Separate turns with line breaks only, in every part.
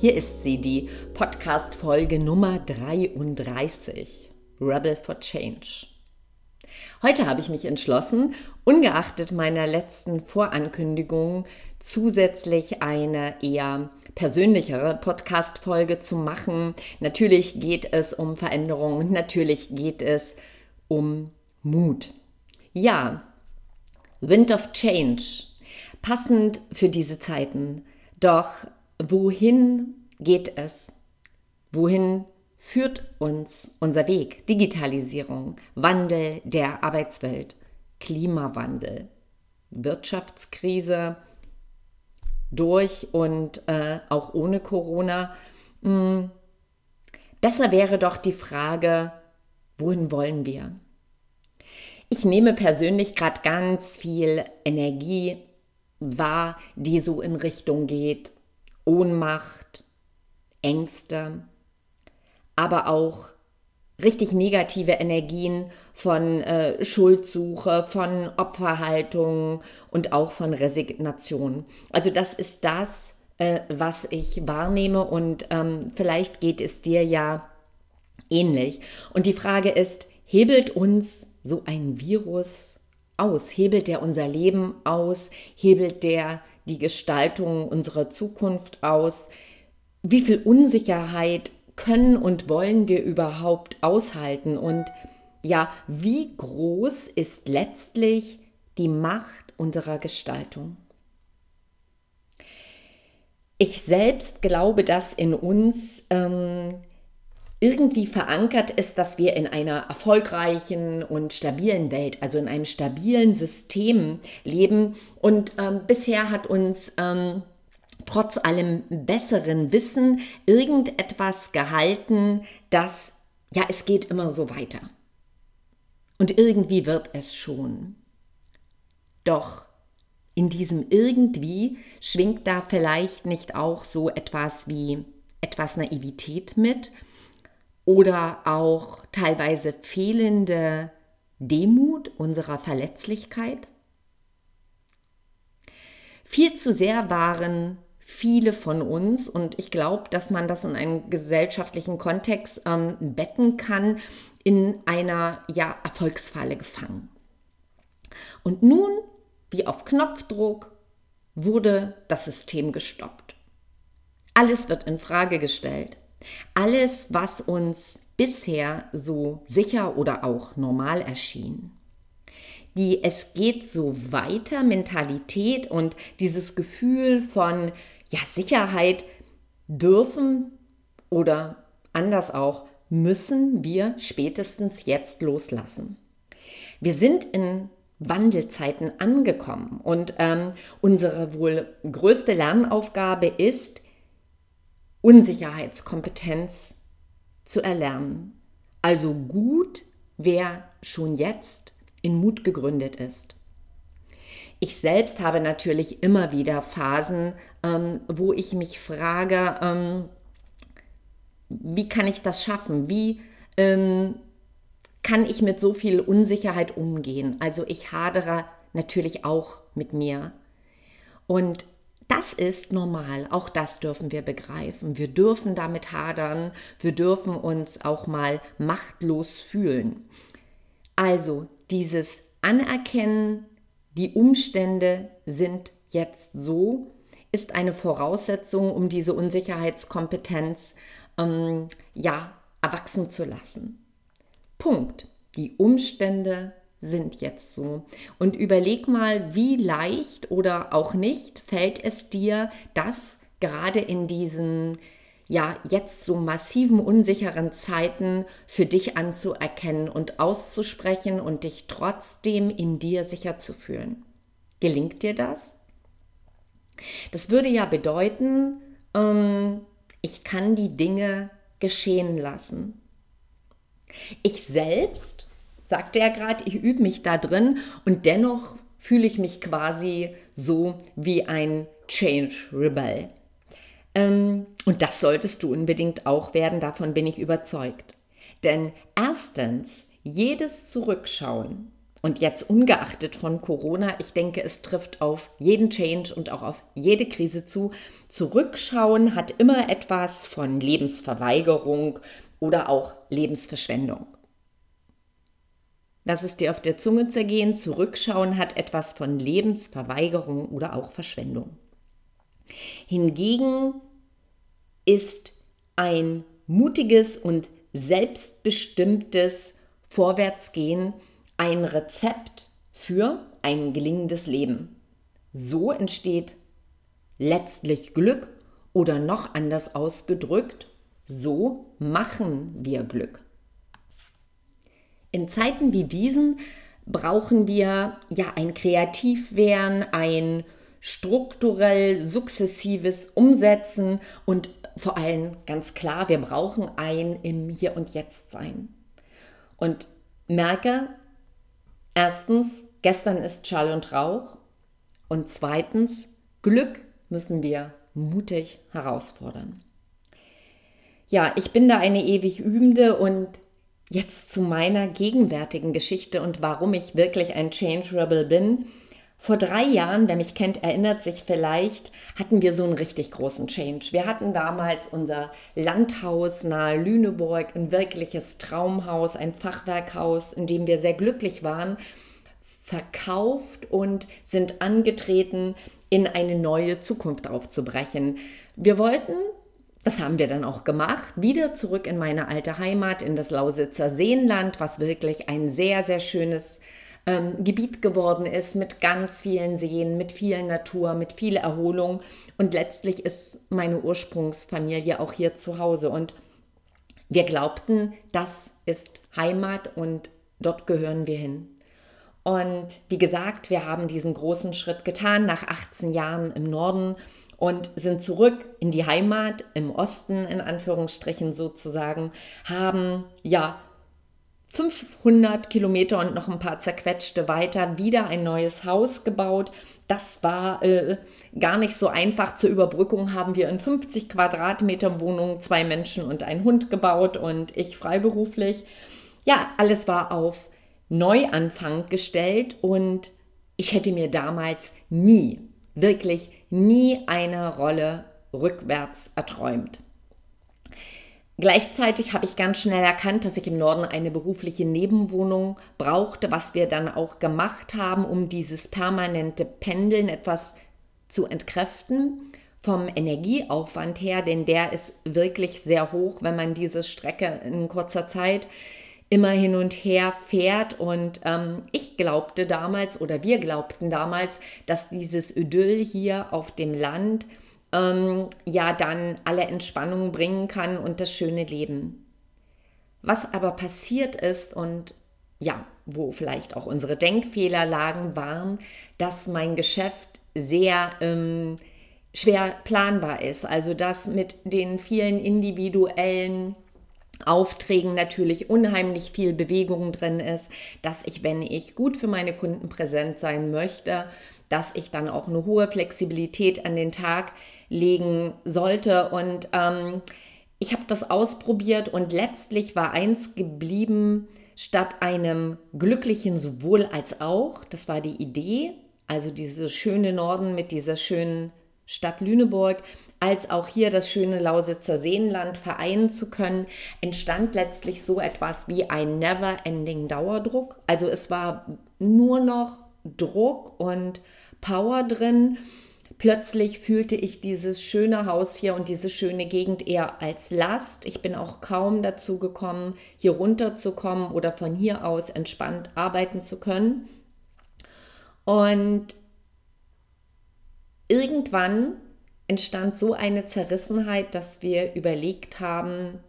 Hier ist sie, die Podcast-Folge Nummer 33, Rebel for Change. Heute habe ich mich entschlossen, ungeachtet meiner letzten Vorankündigung, zusätzlich eine eher persönlichere Podcast-Folge zu machen. Natürlich geht es um Veränderung und natürlich geht es um Mut. Ja, Wind of Change, passend für diese Zeiten. Doch wohin geht es? Wohin führt uns unser Weg? Digitalisierung, Wandel der Arbeitswelt, Klimawandel, Wirtschaftskrise durch und äh, auch ohne Corona. Hm. Besser wäre doch die Frage, wohin wollen wir? Ich nehme persönlich gerade ganz viel Energie wahr, die so in Richtung geht, Ohnmacht, Ängste, aber auch richtig negative Energien von äh, Schuldsuche, von Opferhaltung und auch von Resignation. Also das ist das, äh, was ich wahrnehme und ähm, vielleicht geht es dir ja ähnlich. Und die Frage ist, hebelt uns so ein Virus aus? Hebelt der unser Leben aus? Hebelt der die Gestaltung unserer Zukunft aus? Wie viel Unsicherheit können und wollen wir überhaupt aushalten? Und ja, wie groß ist letztlich die Macht unserer Gestaltung? Ich selbst glaube, dass in uns ähm, irgendwie verankert ist, dass wir in einer erfolgreichen und stabilen Welt, also in einem stabilen System leben. Und ähm, bisher hat uns ähm, trotz allem besseren Wissen irgendetwas gehalten, dass ja, es geht immer so weiter. Und irgendwie wird es schon. Doch in diesem irgendwie schwingt da vielleicht nicht auch so etwas wie etwas Naivität mit oder auch teilweise fehlende Demut unserer Verletzlichkeit. Viel zu sehr waren viele von uns, und ich glaube, dass man das in einen gesellschaftlichen Kontext ähm, betten kann, in einer ja, Erfolgsfalle gefangen. Und nun, wie auf Knopfdruck, wurde das System gestoppt. Alles wird in Frage gestellt. Alles, was uns bisher so sicher oder auch normal erschien. Die Es geht so weiter Mentalität und dieses Gefühl von ja, Sicherheit dürfen oder anders auch müssen wir spätestens jetzt loslassen. Wir sind in Wandelzeiten angekommen und ähm, unsere wohl größte Lernaufgabe ist, Unsicherheitskompetenz zu erlernen. Also gut, wer schon jetzt in Mut gegründet ist. Ich selbst habe natürlich immer wieder Phasen, ähm, wo ich mich frage, ähm, wie kann ich das schaffen? Wie ähm, kann ich mit so viel Unsicherheit umgehen? Also ich hadere natürlich auch mit mir. Und das ist normal, auch das dürfen wir begreifen. Wir dürfen damit hadern, wir dürfen uns auch mal machtlos fühlen. Also dieses Anerkennen, die Umstände sind jetzt so, ist eine Voraussetzung, um diese Unsicherheitskompetenz ähm, ja erwachsen zu lassen. Punkt. Die Umstände sind jetzt so. Und überleg mal, wie leicht oder auch nicht fällt es dir, das gerade in diesen ja jetzt so massiven unsicheren Zeiten für dich anzuerkennen und auszusprechen und dich trotzdem in dir sicher zu fühlen. Gelingt dir das? Das würde ja bedeuten, ähm, ich kann die Dinge geschehen lassen. Ich selbst, sagte er gerade, ich übe mich da drin und dennoch fühle ich mich quasi so wie ein Change Rebel. Ähm, und das solltest du unbedingt auch werden, davon bin ich überzeugt. Denn erstens, jedes Zurückschauen, und jetzt ungeachtet von Corona, ich denke, es trifft auf jeden Change und auch auf jede Krise zu. Zurückschauen hat immer etwas von Lebensverweigerung oder auch Lebensverschwendung. Lass es dir auf der Zunge zergehen. Zurückschauen hat etwas von Lebensverweigerung oder auch Verschwendung. Hingegen ist ein mutiges und selbstbestimmtes Vorwärtsgehen ein Rezept für ein gelingendes Leben. So entsteht letztlich Glück oder noch anders ausgedrückt, so machen wir Glück. In Zeiten wie diesen brauchen wir ja ein Kreativwerden, ein strukturell sukzessives Umsetzen und vor allem ganz klar, wir brauchen ein im Hier und Jetzt sein. Und merke, erstens, gestern ist Schall und Rauch und zweitens, Glück müssen wir mutig herausfordern. Ja, ich bin da eine ewig Übende und jetzt zu meiner gegenwärtigen Geschichte und warum ich wirklich ein Change Rebel bin. Vor drei Jahren, wer mich kennt, erinnert sich vielleicht, hatten wir so einen richtig großen Change. Wir hatten damals unser Landhaus nahe Lüneburg, ein wirkliches Traumhaus, ein Fachwerkhaus, in dem wir sehr glücklich waren, verkauft und sind angetreten, in eine neue Zukunft aufzubrechen. Wir wollten, das haben wir dann auch gemacht, wieder zurück in meine alte Heimat, in das Lausitzer Seenland, was wirklich ein sehr, sehr schönes ähm, Gebiet geworden ist mit ganz vielen Seen, mit viel Natur, mit viel Erholung. Und letztlich ist meine Ursprungsfamilie auch hier zu Hause. Und wir glaubten, das ist Heimat und dort gehören wir hin. Und wie gesagt, wir haben diesen großen Schritt getan nach 18 Jahren im Norden und sind zurück in die Heimat im Osten in Anführungsstrichen sozusagen, haben ja 500 Kilometer und noch ein paar zerquetschte weiter wieder ein neues Haus gebaut. Das war äh, gar nicht so einfach. Zur Überbrückung haben wir in 50 Quadratmeter Wohnung zwei Menschen und ein Hund gebaut und ich freiberuflich. Ja, alles war auf Neuanfang gestellt und ich hätte mir damals nie, wirklich nie eine Rolle rückwärts erträumt. Gleichzeitig habe ich ganz schnell erkannt, dass ich im Norden eine berufliche Nebenwohnung brauchte, was wir dann auch gemacht haben, um dieses permanente Pendeln etwas zu entkräften vom Energieaufwand her, denn der ist wirklich sehr hoch, wenn man diese Strecke in kurzer Zeit immer hin und her fährt. Und ähm, ich glaubte damals oder wir glaubten damals, dass dieses Idyll hier auf dem Land ähm, ja dann alle Entspannung bringen kann und das schöne Leben. Was aber passiert ist und ja, wo vielleicht auch unsere Denkfehler lagen, waren, dass mein Geschäft sehr ähm, schwer planbar ist. Also dass mit den vielen individuellen Aufträgen natürlich unheimlich viel Bewegung drin ist, dass ich, wenn ich gut für meine Kunden präsent sein möchte, dass ich dann auch eine hohe Flexibilität an den Tag legen sollte. Und ähm, ich habe das ausprobiert und letztlich war eins geblieben, statt einem glücklichen sowohl als auch, das war die Idee, also diese schöne Norden mit dieser schönen Stadt Lüneburg, als auch hier das schöne Lausitzer Seenland vereinen zu können, entstand letztlich so etwas wie ein never-ending Dauerdruck. Also es war nur noch Druck und Power drin plötzlich fühlte ich dieses schöne Haus hier und diese schöne Gegend eher als Last. Ich bin auch kaum dazu gekommen, hier runterzukommen oder von hier aus entspannt arbeiten zu können. Und irgendwann entstand so eine Zerrissenheit, dass wir überlegt haben,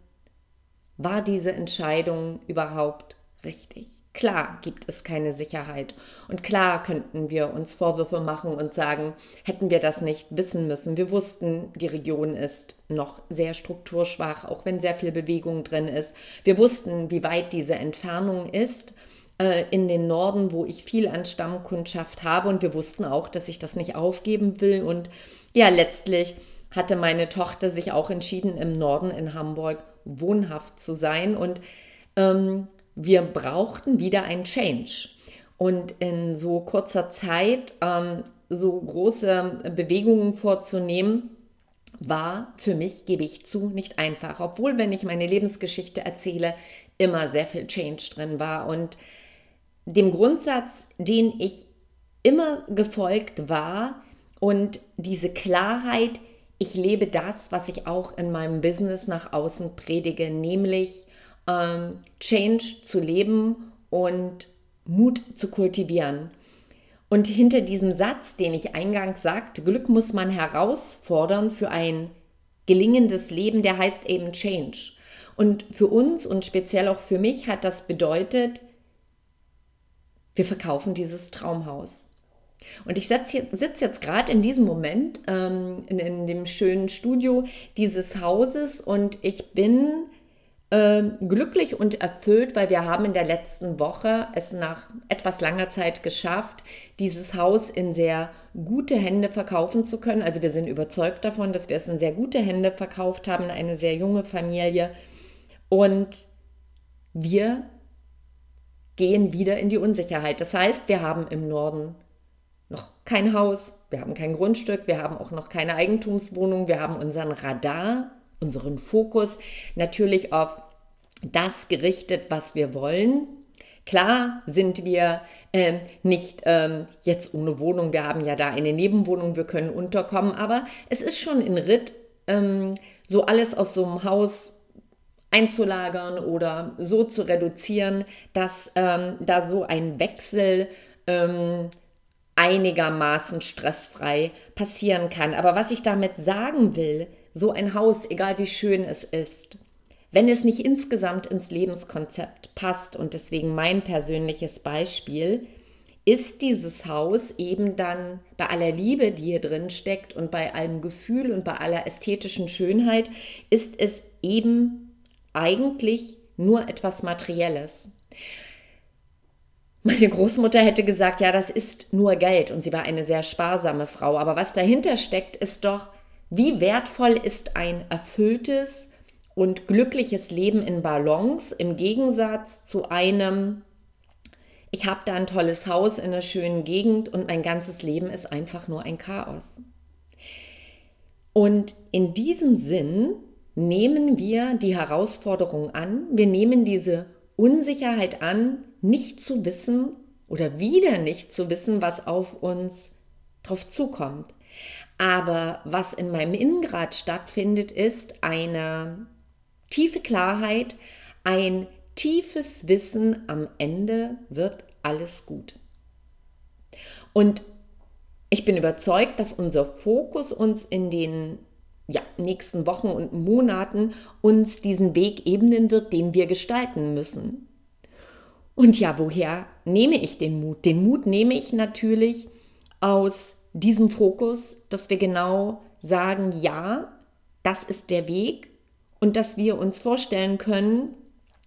war diese Entscheidung überhaupt richtig? Klar gibt es keine Sicherheit. Und klar könnten wir uns Vorwürfe machen und sagen, hätten wir das nicht wissen müssen. Wir wussten, die Region ist noch sehr strukturschwach, auch wenn sehr viel Bewegung drin ist. Wir wussten, wie weit diese Entfernung ist äh, in den Norden, wo ich viel an Stammkundschaft habe. Und wir wussten auch, dass ich das nicht aufgeben will. Und ja, letztlich hatte meine Tochter sich auch entschieden, im Norden in Hamburg wohnhaft zu sein. Und ähm, wir brauchten wieder ein Change. Und in so kurzer Zeit ähm, so große Bewegungen vorzunehmen, war für mich, gebe ich zu, nicht einfach. Obwohl, wenn ich meine Lebensgeschichte erzähle, immer sehr viel Change drin war. Und dem Grundsatz, den ich immer gefolgt war und diese Klarheit, ich lebe das, was ich auch in meinem Business nach außen predige, nämlich ähm, Change zu leben und Mut zu kultivieren. Und hinter diesem Satz, den ich eingangs sagte, Glück muss man herausfordern für ein gelingendes Leben, der heißt eben Change. Und für uns und speziell auch für mich hat das bedeutet, wir verkaufen dieses Traumhaus. Und ich sitze jetzt gerade in diesem Moment ähm, in, in, dem schönen Studio dieses Hauses und ich bin glücklich und erfüllt, weil wir haben in der letzten Woche es nach etwas langer Zeit geschafft, dieses Haus in sehr gute Hände verkaufen zu können. Also wir sind überzeugt davon, dass wir es in sehr gute Hände verkauft haben, eine sehr junge Familie. Und wir gehen wieder in die Unsicherheit. Das heißt, wir haben im Norden noch kein Haus, wir haben kein Grundstück, wir haben auch noch keine Eigentumswohnung, wir haben unseren Radar unseren Fokus natürlich auf das gerichtet, was wir wollen. Klar sind wir äh, nicht ähm, jetzt ohne Wohnung, wir haben ja da eine Nebenwohnung, wir können unterkommen, aber es ist schon in Ritt, ähm, so alles aus so einem Haus einzulagern oder so zu reduzieren, dass ähm, da so ein Wechsel ähm, einigermaßen stressfrei passieren kann. Aber was ich damit sagen will, so ein Haus, egal wie schön es ist, wenn es nicht insgesamt ins Lebenskonzept passt und deswegen mein persönliches Beispiel, ist dieses Haus eben dann bei aller Liebe, die hier drin steckt und bei allem Gefühl und bei aller ästhetischen Schönheit, ist es eben eigentlich nur etwas Materielles. Meine Großmutter hätte gesagt, ja, das ist nur Geld und sie war eine sehr sparsame Frau, aber was dahinter steckt, ist doch wie wertvoll ist ein erfülltes und glückliches Leben in Balance im Gegensatz zu einem, ich habe da ein tolles Haus in einer schönen Gegend und mein ganzes Leben ist einfach nur ein Chaos. Und in diesem Sinn nehmen wir die Herausforderung an, wir nehmen diese Unsicherheit an, nicht zu wissen oder wieder nicht zu wissen, was auf uns drauf zukommt. Aber was in meinem Innengrad stattfindet, ist eine tiefe Klarheit, ein tiefes Wissen, am Ende wird alles gut. Und ich bin überzeugt, dass unser Fokus uns in den ja, nächsten Wochen und Monaten uns diesen Weg ebnen wird, den wir gestalten müssen. Und ja, woher nehme ich den Mut? Den Mut nehme ich natürlich aus diesen Fokus, dass wir genau sagen, ja, das ist der Weg und dass wir uns vorstellen können,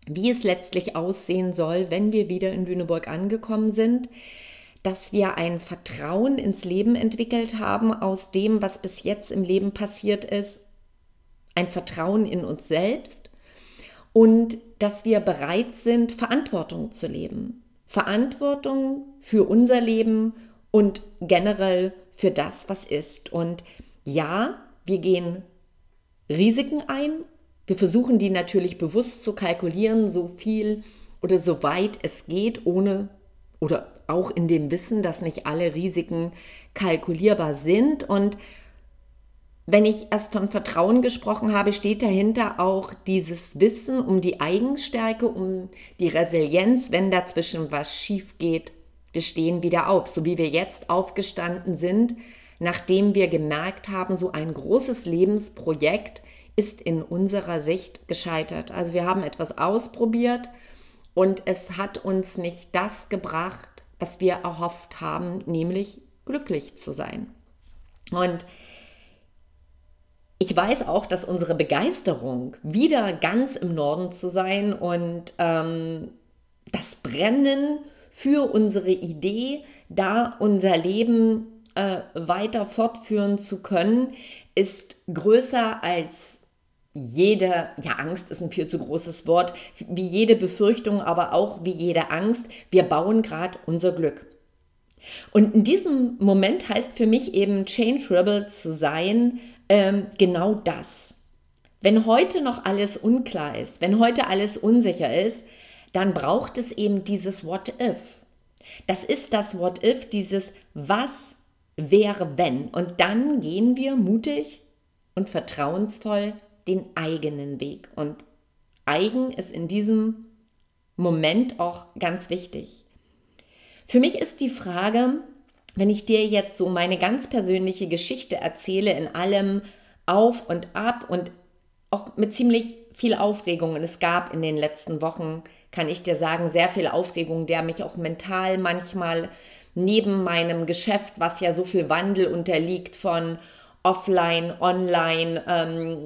wie es letztlich aussehen soll, wenn wir wieder in Lüneburg angekommen sind, dass wir ein Vertrauen ins Leben entwickelt haben aus dem, was bis jetzt im Leben passiert ist, ein Vertrauen in uns selbst und dass wir bereit sind, Verantwortung zu leben. Verantwortung für unser Leben und generell für das, was ist. Und ja, wir gehen Risiken ein. Wir versuchen die natürlich bewusst zu kalkulieren, so viel oder so weit es geht, ohne oder auch in dem Wissen, dass nicht alle Risiken kalkulierbar sind. Und wenn ich erst von Vertrauen gesprochen habe, steht dahinter auch dieses Wissen um die Eigenstärke, um die Resilienz, wenn dazwischen was schief geht. Wir stehen wieder auf, so wie wir jetzt aufgestanden sind, nachdem wir gemerkt haben, so ein großes Lebensprojekt ist in unserer Sicht gescheitert. Also wir haben etwas ausprobiert und es hat uns nicht das gebracht, was wir erhofft haben, nämlich glücklich zu sein. Und ich weiß auch, dass unsere Begeisterung, wieder ganz im Norden zu sein und ähm, das Brennen für unsere Idee, da unser Leben äh, weiter fortführen zu können, ist größer als jede, ja, Angst ist ein viel zu großes Wort, wie jede Befürchtung, aber auch wie jede Angst. Wir bauen gerade unser Glück. Und in diesem Moment heißt für mich eben Change Rebel zu sein, ähm, genau das. Wenn heute noch alles unklar ist, wenn heute alles unsicher ist, dann braucht es eben dieses What if. Das ist das What if, dieses Was wäre wenn. Und dann gehen wir mutig und vertrauensvoll den eigenen Weg. Und eigen ist in diesem Moment auch ganz wichtig. Für mich ist die Frage, wenn ich dir jetzt so meine ganz persönliche Geschichte erzähle, in allem auf und ab und auch mit ziemlich viel Aufregung. Und es gab in den letzten Wochen, kann ich dir sagen, sehr viel Aufregung, der mich auch mental manchmal neben meinem Geschäft, was ja so viel Wandel unterliegt von offline, online, ähm,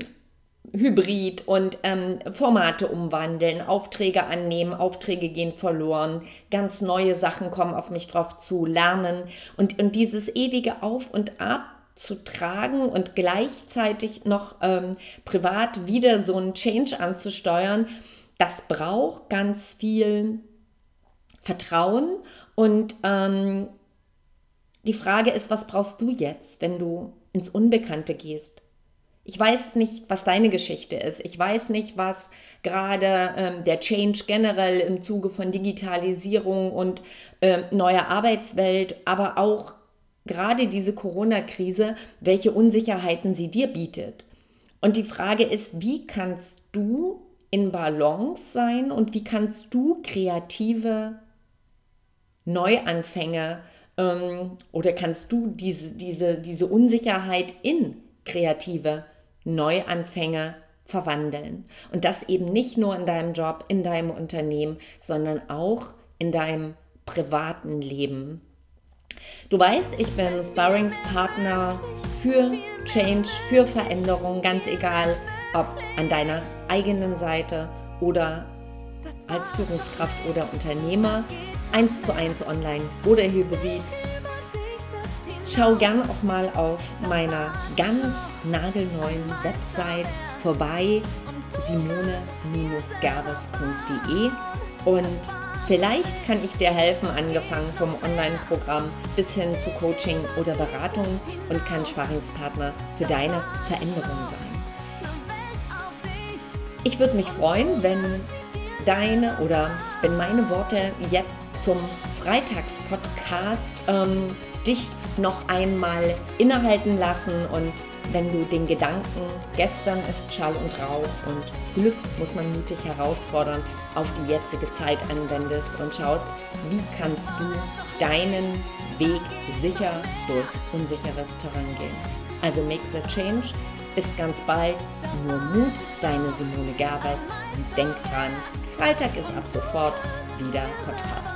Hybrid und ähm, Formate umwandeln, Aufträge annehmen, Aufträge gehen verloren, ganz neue Sachen kommen auf mich drauf zu, lernen und, und dieses ewige Auf und Ab zu tragen und gleichzeitig noch ähm, privat wieder so einen Change anzusteuern, das braucht ganz viel Vertrauen und ähm, die Frage ist, was brauchst du jetzt, wenn du ins Unbekannte gehst? Ich weiß nicht, was deine Geschichte ist. Ich weiß nicht, was gerade ähm, der Change generell im Zuge von Digitalisierung und äh, neuer Arbeitswelt, aber auch gerade diese Corona-Krise, welche Unsicherheiten sie dir bietet. Und die Frage ist, wie kannst du in Balance sein und wie kannst du kreative Neuanfänge ähm, oder kannst du diese, diese, diese Unsicherheit in kreative Neuanfänge verwandeln. Und das eben nicht nur in deinem Job, in deinem Unternehmen, sondern auch in deinem privaten Leben. Du weißt, ich bin Sparringspartner für Change, für Veränderung, ganz egal, ob an deiner eigenen Seite oder als Führungskraft oder Unternehmer, eins zu eins online oder hybrid Schau gern auch mal auf meiner ganz nagelneuen Website vorbei, simone-gerves.de und vielleicht kann ich dir helfen, angefangen vom Online-Programm bis hin zu Coaching oder Beratung und kann Sparingspartner für deine Veränderung sein. Ich würde mich freuen, wenn deine oder wenn meine Worte jetzt zum Freitagspodcast ähm, dich noch einmal innehalten lassen und wenn du den Gedanken, gestern ist Schall und Rauch und Glück muss man mutig herausfordern, auf die jetzige Zeit anwendest und schaust, wie kannst du deinen Weg sicher durch unsicheres Terrain gehen. Also make the change. Bis ganz bald. Nur Mut, deine Simone Gerwes. Und denk dran, Freitag ist ab sofort wieder Podcast-Tag.